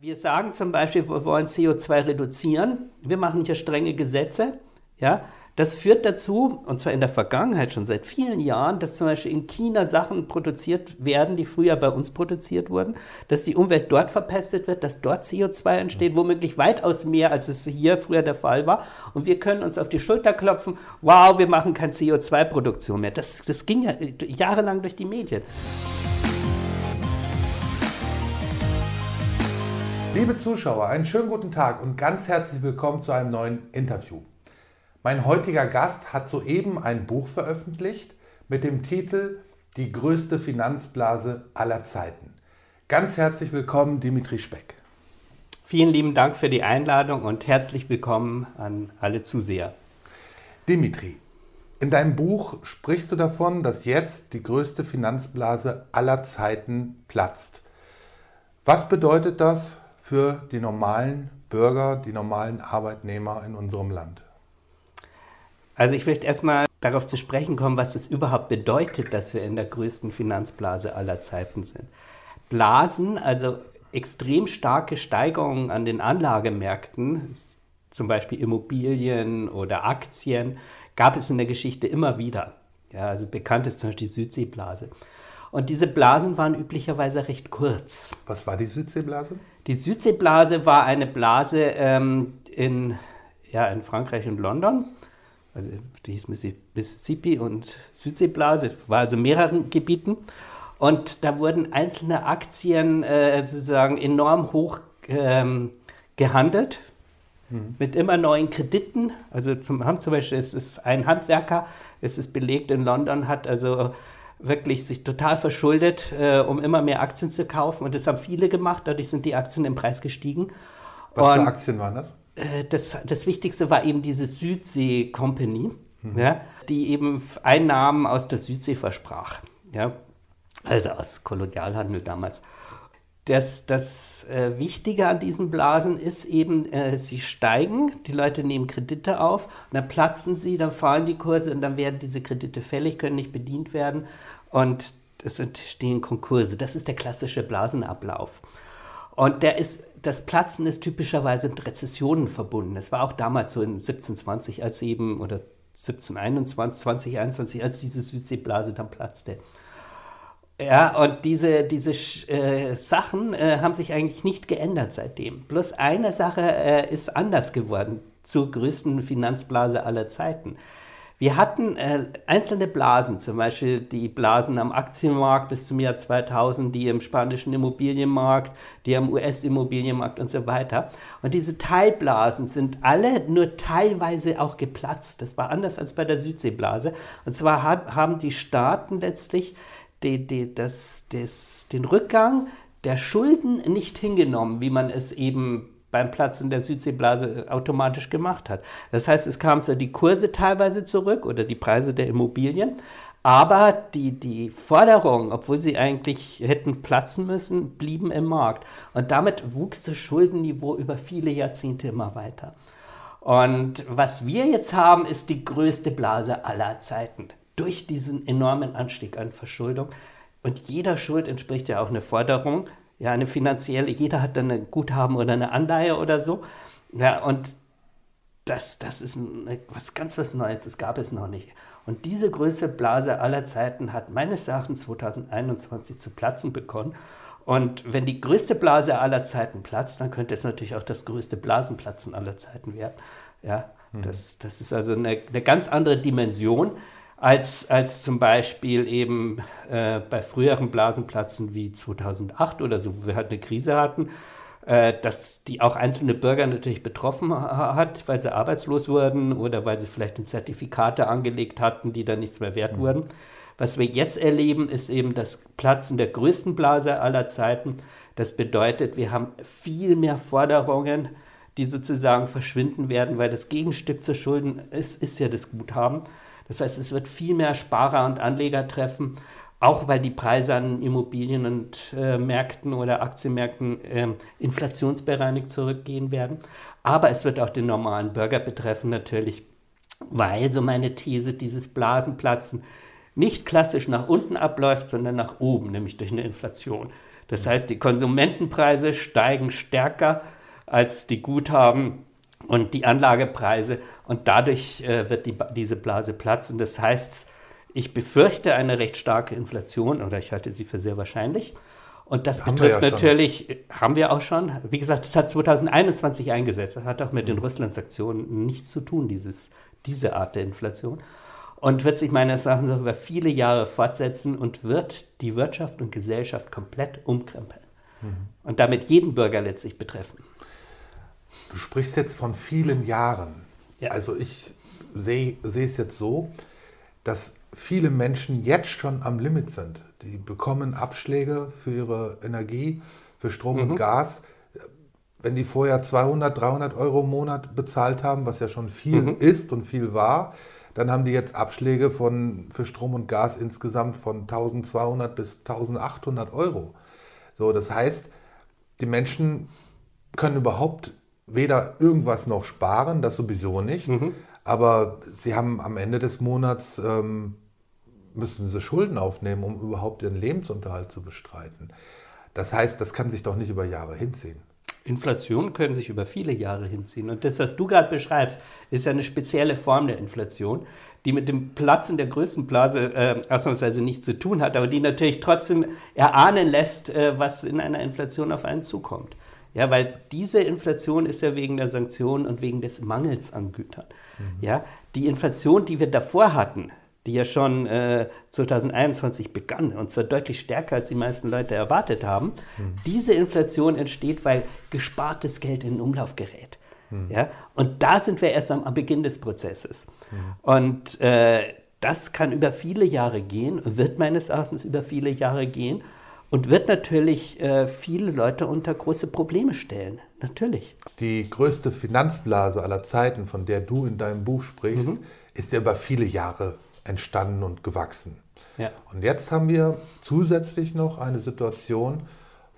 Wir sagen zum Beispiel, wir wollen CO2 reduzieren. Wir machen hier strenge Gesetze. Ja, das führt dazu, und zwar in der Vergangenheit schon seit vielen Jahren, dass zum Beispiel in China Sachen produziert werden, die früher bei uns produziert wurden, dass die Umwelt dort verpestet wird, dass dort CO2 entsteht, womöglich weitaus mehr, als es hier früher der Fall war. Und wir können uns auf die Schulter klopfen, wow, wir machen keine CO2-Produktion mehr. Das, das ging ja jahrelang durch die Medien. Liebe Zuschauer, einen schönen guten Tag und ganz herzlich willkommen zu einem neuen Interview. Mein heutiger Gast hat soeben ein Buch veröffentlicht mit dem Titel Die größte Finanzblase aller Zeiten. Ganz herzlich willkommen, Dimitri Speck. Vielen lieben Dank für die Einladung und herzlich willkommen an alle Zuseher. Dimitri, in deinem Buch sprichst du davon, dass jetzt die größte Finanzblase aller Zeiten platzt. Was bedeutet das für die normalen Bürger, die normalen Arbeitnehmer in unserem Land? Also ich möchte erstmal darauf zu sprechen kommen, was es überhaupt bedeutet, dass wir in der größten Finanzblase aller Zeiten sind. Blasen, also extrem starke Steigerungen an den Anlagemärkten, zum Beispiel Immobilien oder Aktien, gab es in der Geschichte immer wieder. Ja, also bekannt ist zum Beispiel die Südseeblase. Und diese Blasen waren üblicherweise recht kurz. Was war die Südseeblase? Die Südseeblase war eine Blase ähm, in, ja, in Frankreich und London also die hieß Mississippi und Südseeblase, war also mehreren Gebieten. Und da wurden einzelne Aktien äh, sozusagen enorm hoch ähm, gehandelt, mhm. mit immer neuen Krediten. Also zum, haben zum Beispiel, es ist ein Handwerker, es ist belegt in London, hat also wirklich sich total verschuldet, äh, um immer mehr Aktien zu kaufen. Und das haben viele gemacht, dadurch sind die Aktien im Preis gestiegen. Was und, für Aktien waren das? Äh, das, das Wichtigste war eben diese Südsee Company, mhm. ja, die eben Einnahmen aus der Südsee versprach. Ja, also aus Kolonialhandel damals. Das, das äh, Wichtige an diesen Blasen ist eben, äh, sie steigen, die Leute nehmen Kredite auf, und dann platzen sie, dann fallen die Kurse und dann werden diese Kredite fällig, können nicht bedient werden und es entstehen Konkurse. Das ist der klassische Blasenablauf. Und der ist das Platzen ist typischerweise mit Rezessionen verbunden. Es war auch damals so in 1720, als eben, oder 1721, 2021, als diese Südseeblase dann platzte. Ja, und diese, diese äh, Sachen äh, haben sich eigentlich nicht geändert seitdem. Bloß eine Sache äh, ist anders geworden zur größten Finanzblase aller Zeiten. Wir hatten äh, einzelne Blasen, zum Beispiel die Blasen am Aktienmarkt bis zum Jahr 2000, die im spanischen Immobilienmarkt, die am US-Immobilienmarkt und so weiter. Und diese Teilblasen sind alle nur teilweise auch geplatzt. Das war anders als bei der Südseeblase. Und zwar haben die Staaten letztlich die, die, das, das, den Rückgang der Schulden nicht hingenommen, wie man es eben beim Platzen der Südseeblase automatisch gemacht hat. Das heißt, es kamen so die Kurse teilweise zurück oder die Preise der Immobilien, aber die, die Forderungen, obwohl sie eigentlich hätten platzen müssen, blieben im Markt. Und damit wuchs das Schuldenniveau über viele Jahrzehnte immer weiter. Und was wir jetzt haben, ist die größte Blase aller Zeiten. Durch diesen enormen Anstieg an Verschuldung. Und jeder Schuld entspricht ja auch eine Forderung ja, eine finanzielle, jeder hat dann ein Guthaben oder eine Anleihe oder so. Ja, und das, das ist ein, was ganz was Neues, das gab es noch nicht. Und diese größte Blase aller Zeiten hat meines Erachtens 2021 zu platzen begonnen. Und wenn die größte Blase aller Zeiten platzt, dann könnte es natürlich auch das größte Blasenplatzen aller Zeiten werden. Ja, mhm. das, das ist also eine, eine ganz andere Dimension als, als zum Beispiel eben äh, bei früheren Blasenplatzen wie 2008 oder so, wo wir halt eine Krise hatten, äh, dass die auch einzelne Bürger natürlich betroffen hat, weil sie arbeitslos wurden oder weil sie vielleicht Zertifikate angelegt hatten, die dann nichts mehr wert mhm. wurden. Was wir jetzt erleben, ist eben das Platzen der größten Blase aller Zeiten. Das bedeutet, wir haben viel mehr Forderungen, die sozusagen verschwinden werden, weil das Gegenstück zur Schulden ist, ist ja das Guthaben. Das heißt, es wird viel mehr Sparer und Anleger treffen, auch weil die Preise an Immobilien und äh, Märkten oder Aktienmärkten äh, inflationsbereinigt zurückgehen werden. Aber es wird auch den normalen Bürger betreffen natürlich, weil, so meine These, dieses Blasenplatzen nicht klassisch nach unten abläuft, sondern nach oben, nämlich durch eine Inflation. Das heißt, die Konsumentenpreise steigen stärker als die Guthaben und die Anlagepreise und dadurch äh, wird die, diese Blase platzen. Das heißt, ich befürchte eine recht starke Inflation oder ich halte sie für sehr wahrscheinlich. Und das haben betrifft ja natürlich, schon. haben wir auch schon. Wie gesagt, das hat 2021 eingesetzt. Das hat auch mit den. Russland-Sanktionen nichts zu tun, dieses, diese Art der Inflation. Und wird sich meines Erachtens über viele Jahre fortsetzen und wird die Wirtschaft und Gesellschaft komplett umkrempeln. Mhm. Und damit jeden Bürger letztlich betreffen. Du sprichst jetzt von vielen Jahren. Ja. Also ich sehe es jetzt so, dass viele Menschen jetzt schon am Limit sind. Die bekommen Abschläge für ihre Energie, für Strom mhm. und Gas. Wenn die vorher 200, 300 Euro im Monat bezahlt haben, was ja schon viel mhm. ist und viel war, dann haben die jetzt Abschläge von, für Strom und Gas insgesamt von 1200 bis 1800 Euro. So, das heißt, die Menschen können überhaupt weder irgendwas noch sparen, das sowieso nicht, mhm. aber sie haben am Ende des Monats ähm, müssen sie Schulden aufnehmen, um überhaupt ihren Lebensunterhalt zu bestreiten. Das heißt, das kann sich doch nicht über Jahre hinziehen. Inflation können sich über viele Jahre hinziehen. Und das, was du gerade beschreibst, ist ja eine spezielle Form der Inflation, die mit dem Platzen der größten Blase äh, ausnahmsweise nichts zu tun hat, aber die natürlich trotzdem erahnen lässt, äh, was in einer Inflation auf einen zukommt. Ja, weil diese Inflation ist ja wegen der Sanktionen und wegen des Mangels an Gütern. Mhm. Ja, die Inflation, die wir davor hatten, die ja schon äh, 2021 begann, und zwar deutlich stärker, als die meisten Leute erwartet haben. Mhm. Diese Inflation entsteht, weil gespartes Geld in den Umlauf gerät. Mhm. Ja? Und da sind wir erst am, am Beginn des Prozesses. Mhm. Und äh, das kann über viele Jahre gehen, wird meines Erachtens über viele Jahre gehen und wird natürlich äh, viele Leute unter große Probleme stellen. Natürlich. Die größte Finanzblase aller Zeiten, von der du in deinem Buch sprichst, mhm. ist ja über viele Jahre entstanden und gewachsen. Ja. Und jetzt haben wir zusätzlich noch eine Situation,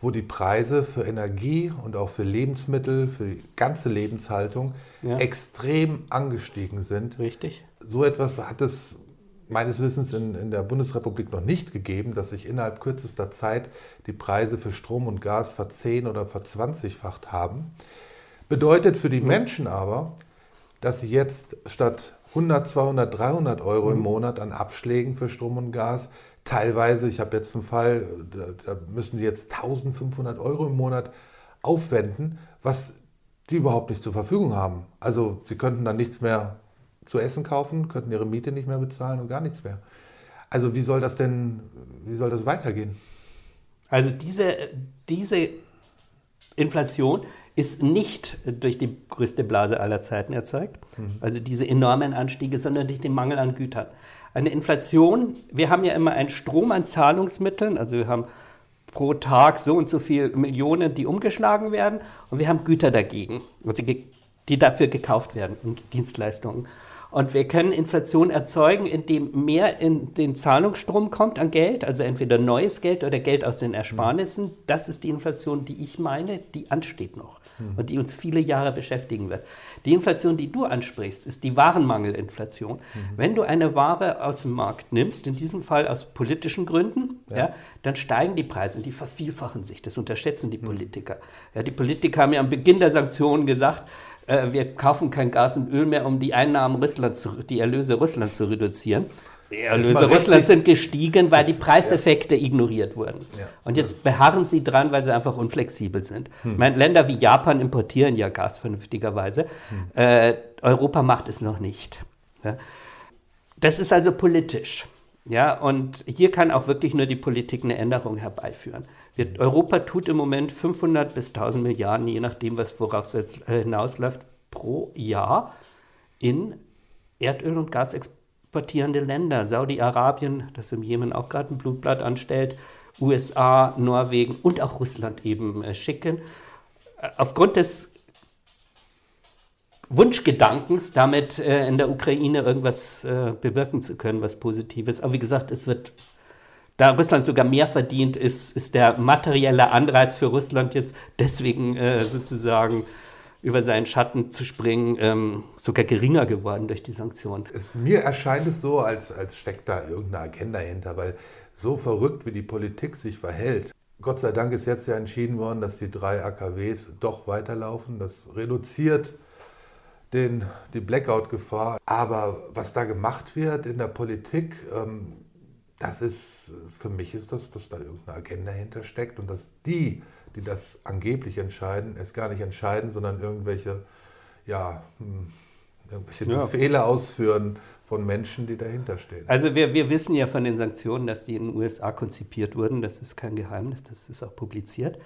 wo die Preise für Energie und auch für Lebensmittel, für die ganze Lebenshaltung ja. extrem angestiegen sind. Richtig. So etwas hat es meines Wissens in, in der Bundesrepublik noch nicht gegeben, dass sich innerhalb kürzester Zeit die Preise für Strom und Gas verzehn- oder verzwanzigfacht haben. Bedeutet für die mhm. Menschen aber, dass sie jetzt statt 100, 200, 300 Euro mhm. im Monat an Abschlägen für Strom und Gas. Teilweise, ich habe jetzt einen Fall, da, da, müssen die jetzt 1500 Euro im Monat aufwenden, was die überhaupt nicht zur Verfügung haben. Also sie könnten dann nichts mehr zu essen kaufen, könnten ihre Miete nicht mehr bezahlen und gar nichts mehr. Also wie soll das denn, wie soll das weitergehen? Also diese, diese Inflation ist nicht durch die größte Blase aller Zeiten erzeugt, mhm. also diese enormen Anstiege, sondern durch den Mangel an Gütern. Eine Inflation, wir haben ja immer einen Strom an Zahlungsmitteln, also wir haben pro Tag so und so viele Millionen, die umgeschlagen werden und wir haben Güter dagegen, die dafür gekauft werden und Dienstleistungen. Und wir können Inflation erzeugen, indem mehr in den Zahlungsstrom kommt an Geld, also entweder neues Geld oder Geld aus den Ersparnissen. Das ist die Inflation, die ich meine, die ansteht noch mhm. und die uns viele Jahre beschäftigen wird. Die Inflation, die du ansprichst, ist die Warenmangelinflation. Mhm. Wenn du eine Ware aus dem Markt nimmst, in diesem Fall aus politischen Gründen, ja. ja dann steigen die Preise und die vervielfachen sich. Das unterschätzen die mhm. Politiker. Ja, die Politiker haben ja am Beginn der Sanktionen gesagt, äh, wir kaufen kein Gas und Öl mehr, um die Einnahmen Russlands, die Erlöse Russlands zu reduzieren. Die Erlöse Russlands sind gestiegen, weil die Preiseffekte ja. ignoriert wurden. Ja, und jetzt beharren sie dran, weil sie einfach unflexibel sind. Hm. Meine, Länder wie Japan importieren ja Gas vernünftigerweise. Hm. Äh, Europa macht es noch nicht. Ja. Das ist also politisch. Ja, und hier kann auch wirklich nur die Politik eine Änderung herbeiführen. Wir, Europa tut im Moment 500 bis 1000 Milliarden, je nachdem, was worauf es jetzt äh, hinausläuft, pro Jahr in Erdöl und Gas exportierende Länder. Saudi-Arabien, das im Jemen auch gerade ein Blutblatt anstellt, USA, Norwegen und auch Russland eben äh, schicken. Äh, aufgrund des Wunschgedankens, damit äh, in der Ukraine irgendwas äh, bewirken zu können, was Positives. Aber wie gesagt, es wird da Russland sogar mehr verdient, ist, ist der materielle Anreiz für Russland jetzt deswegen äh, sozusagen über seinen Schatten zu springen, ähm, sogar geringer geworden durch die Sanktionen. Es, mir erscheint es so, als, als steckt da irgendeine Agenda hinter, weil so verrückt wie die Politik sich verhält, Gott sei Dank ist jetzt ja entschieden worden, dass die drei AKWs doch weiterlaufen. Das reduziert den, die Blackout-Gefahr. Aber was da gemacht wird in der Politik, ähm, das ist, für mich ist das, dass da irgendeine Agenda hintersteckt und dass die, die das angeblich entscheiden, es gar nicht entscheiden, sondern irgendwelche, ja, hm, irgendwelche ja. Befehle ausführen von Menschen, die dahinter stehen. Also wir, wir wissen ja von den Sanktionen, dass die in den USA konzipiert wurden. Das ist kein Geheimnis, das ist auch publiziert.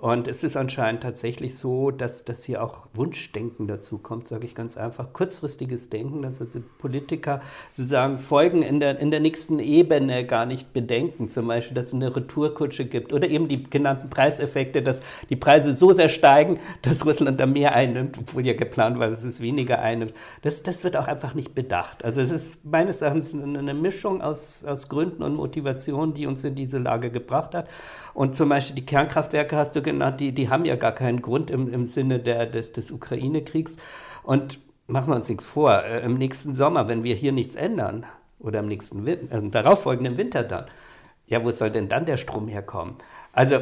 Und es ist anscheinend tatsächlich so, dass, dass hier auch Wunschdenken dazu kommt, sage ich ganz einfach. Kurzfristiges Denken, dass also Politiker sozusagen Folgen in der, in der nächsten Ebene gar nicht bedenken. Zum Beispiel, dass es eine Retourkutsche gibt oder eben die genannten Preiseffekte, dass die Preise so sehr steigen, dass Russland da mehr einnimmt, obwohl ja geplant war, dass es weniger einnimmt. Das, das wird auch einfach nicht bedacht. Also es ist meines Erachtens eine Mischung aus, aus Gründen und Motivationen, die uns in diese Lage gebracht hat. Und zum Beispiel die Kernkraftwerke hast du genannt, die, die haben ja gar keinen Grund im, im Sinne der, des, des Ukraine-Kriegs. Und machen wir uns nichts vor, äh, im nächsten Sommer, wenn wir hier nichts ändern, oder im nächsten Winter, also darauffolgenden Winter dann, ja, wo soll denn dann der Strom herkommen? Also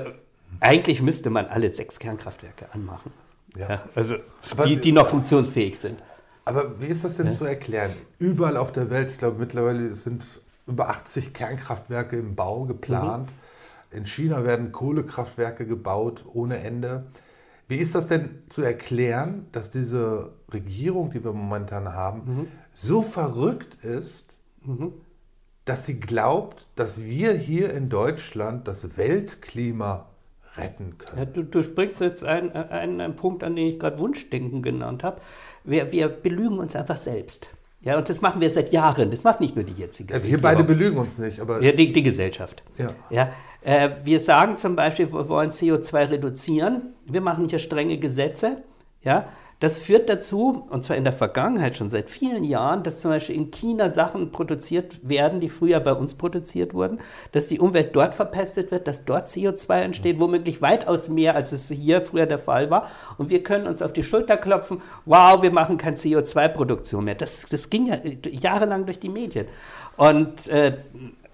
eigentlich müsste man alle sechs Kernkraftwerke anmachen. Ja. ja also die, die noch funktionsfähig sind. Aber wie ist das denn ja. zu erklären? Überall auf der Welt, ich glaube mittlerweile sind über 80 Kernkraftwerke im Bau geplant. Mhm. In China werden Kohlekraftwerke gebaut ohne Ende. Wie ist das denn zu erklären, dass diese Regierung, die wir momentan haben, mhm. so verrückt ist, mhm. dass sie glaubt, dass wir hier in Deutschland das Weltklima retten können? Ja, du, du, sprichst jetzt einen, einen, einen Punkt, an den ich gerade Wunschdenken genannt habe. Wir, wir belügen uns einfach selbst. Ja, und das machen wir seit Jahren. Das macht nicht nur die jetzige. Ja, wir beide belügen uns nicht, aber. Ja, die, die Gesellschaft. Ja. ja äh, wir sagen zum Beispiel, wir wollen CO2 reduzieren. Wir machen hier strenge Gesetze. Ja, das führt dazu, und zwar in der Vergangenheit schon seit vielen Jahren, dass zum Beispiel in China Sachen produziert werden, die früher bei uns produziert wurden, dass die Umwelt dort verpestet wird, dass dort CO2 entsteht, womöglich weitaus mehr, als es hier früher der Fall war. Und wir können uns auf die Schulter klopfen, wow, wir machen keine CO2-Produktion mehr. Das, das ging ja jahrelang durch die Medien. Und äh,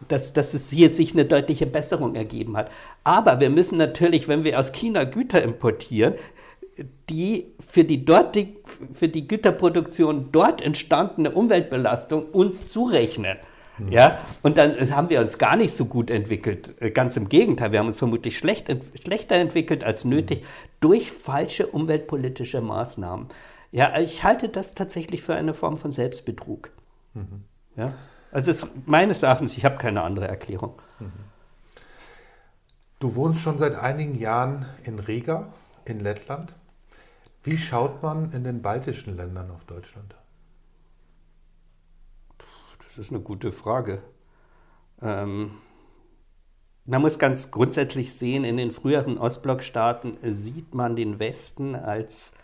dass, dass es hier sich eine deutliche Besserung ergeben hat. Aber wir müssen natürlich, wenn wir aus China Güter importieren, die für die, dort, für die Güterproduktion dort entstandene Umweltbelastung uns zurechnen. Mhm. Ja, und dann haben wir uns gar nicht so gut entwickelt. Äh, ganz im Gegenteil, wir haben uns vermutlich schlecht, schlechter entwickelt als nötig durch falsche umweltpolitische Maßnahmen. Ja, ich halte das tatsächlich für eine Form von Selbstbetrug. Mhm. Ja, also es, meines Erachtens, ich habe keine andere Erklärung. Mhm. Du wohnst schon seit einigen Jahren in Riga, in Lettland. Wie schaut man in den baltischen Ländern auf Deutschland? Das ist eine gute Frage. Ähm, man muss ganz grundsätzlich sehen, in den früheren Ostblockstaaten sieht man den Westen als,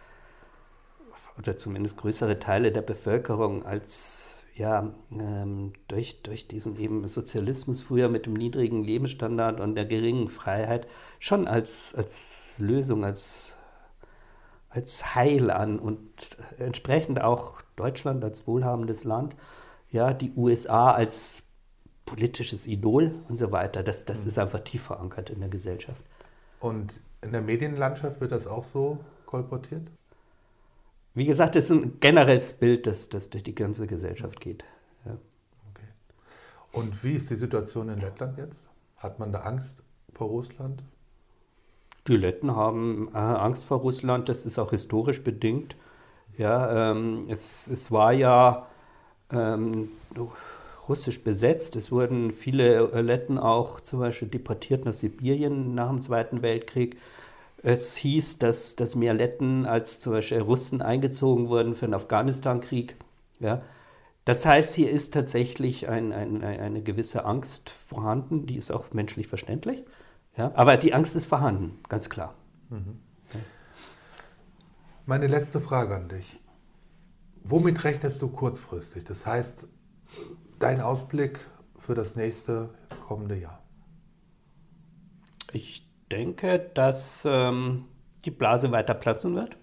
oder zumindest größere Teile der Bevölkerung als, ja, ähm, durch, durch diesen eben Sozialismus früher mit dem niedrigen Lebensstandard und der geringen Freiheit schon als, als Lösung, als als Heil an und entsprechend auch Deutschland als wohlhabendes Land, ja, die USA als politisches Idol und so weiter. Das, das mhm. ist einfach tief verankert in der Gesellschaft. Und in der Medienlandschaft wird das auch so kolportiert? Wie gesagt, das ist ein generelles Bild, das, das durch die ganze Gesellschaft geht. Ja. Okay. Und wie ist die Situation in Lettland jetzt? Hat man da Angst vor Russland? Die Letten haben äh, Angst vor Russland, das ist auch historisch bedingt. Ja, ähm, es, es war ja ähm, russisch besetzt. Es wurden viele Letten auch zum Beispiel deportiert nach Sibirien nach dem Zweiten Weltkrieg. Es hieß, dass, dass mehr Letten als zum Beispiel Russen eingezogen wurden für den Afghanistan-Krieg. Ja. Das heißt, hier ist tatsächlich ein, ein, eine gewisse Angst vorhanden, die ist auch menschlich verständlich. Ja? Aber die Angst ist vorhanden, ganz klar. Mhm. Meine letzte Frage an dich. Womit rechnest du kurzfristig? Das heißt, dein Ausblick für das nächste kommende Jahr? Ich denke, dass ähm, die Blase weiter platzen wird.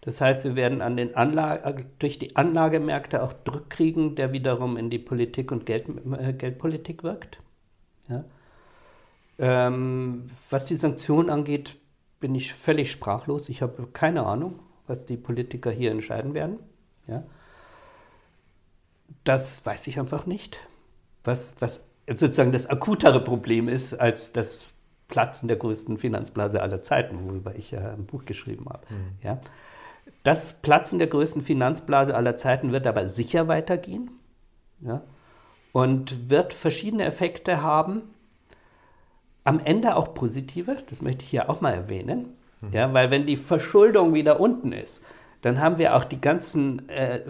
Das heißt, wir werden an den Anlage, durch die Anlagemärkte auch Druck kriegen, der wiederum in die Politik und Geld, äh, Geldpolitik wirkt. Ähm, was die Sanktionen angeht, bin ich völlig sprachlos. Ich habe keine Ahnung, was die Politiker hier entscheiden werden. Ja? Das weiß ich einfach nicht. Was, was sozusagen das akutere Problem ist als das Platzen der größten Finanzblase aller Zeiten, worüber ich ja ein Buch geschrieben habe. Mhm. Ja? Das Platzen der größten Finanzblase aller Zeiten wird aber sicher weitergehen ja? und wird verschiedene Effekte haben. Am Ende auch positive, das möchte ich hier auch mal erwähnen. Mhm. Ja, weil wenn die Verschuldung wieder unten ist, dann haben wir auch die ganzen äh,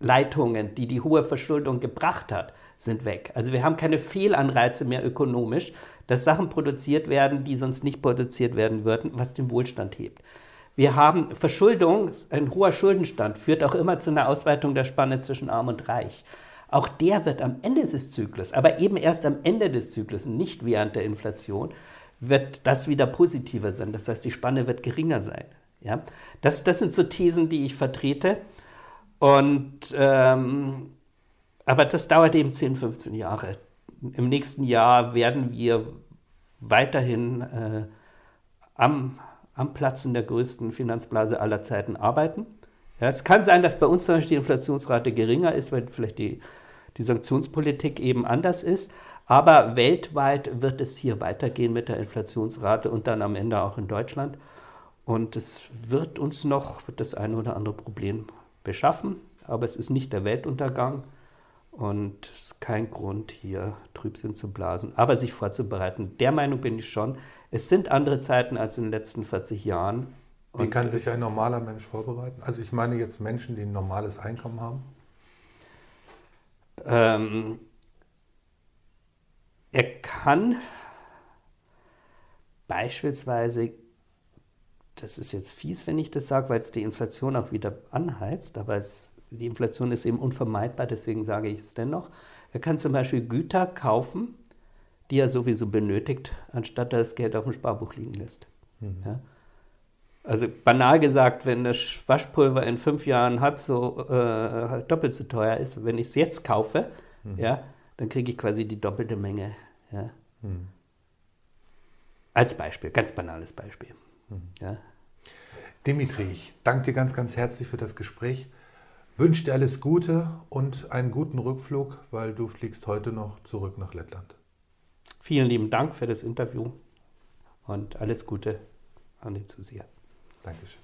Fehlleitungen, die die hohe Verschuldung gebracht hat, sind weg. Also wir haben keine Fehlanreize mehr ökonomisch, dass Sachen produziert werden, die sonst nicht produziert werden würden, was den Wohlstand hebt. Wir haben Verschuldung, ein hoher Schuldenstand führt auch immer zu einer Ausweitung der Spanne zwischen arm und reich. Auch der wird am Ende des Zyklus, aber eben erst am Ende des Zyklus, nicht während der Inflation, wird das wieder positiver sein. Das heißt, die Spanne wird geringer sein. Ja? Das, das sind so Thesen, die ich vertrete. Und, ähm, aber das dauert eben 10, 15 Jahre. Im nächsten Jahr werden wir weiterhin äh, am am Platzen der größten Finanzblase aller Zeiten arbeiten. Ja, es kann sein, dass bei uns zum Beispiel die Inflationsrate geringer ist, weil vielleicht die, die Sanktionspolitik eben anders ist. Aber weltweit wird es hier weitergehen mit der Inflationsrate und dann am Ende auch in Deutschland. Und es wird uns noch das eine oder andere Problem beschaffen, aber es ist nicht der Weltuntergang und es ist kein Grund, hier Trübsinn zu blasen, aber sich vorzubereiten. Der Meinung bin ich schon, es sind andere Zeiten als in den letzten 40 Jahren. Wie kann sich ein normaler Mensch vorbereiten? Also ich meine jetzt Menschen, die ein normales Einkommen haben. Ähm, er kann beispielsweise, das ist jetzt fies, wenn ich das sage, weil es die Inflation auch wieder anheizt, aber es, die Inflation ist eben unvermeidbar, deswegen sage ich es dennoch. Er kann zum Beispiel Güter kaufen, die er sowieso benötigt, anstatt das Geld auf dem Sparbuch liegen lässt. Mhm. Ja? Also banal gesagt, wenn das Waschpulver in fünf Jahren halb so äh, doppelt so teuer ist, wenn ich es jetzt kaufe, mhm. ja, dann kriege ich quasi die doppelte Menge. Ja? Mhm. Als Beispiel, ganz banales Beispiel. Mhm. Ja? Dimitri, ich danke dir ganz, ganz herzlich für das Gespräch. Wünsche dir alles Gute und einen guten Rückflug, weil du fliegst heute noch zurück nach Lettland. Vielen lieben Dank für das Interview und alles Gute an die Zuseher. Dankeschön.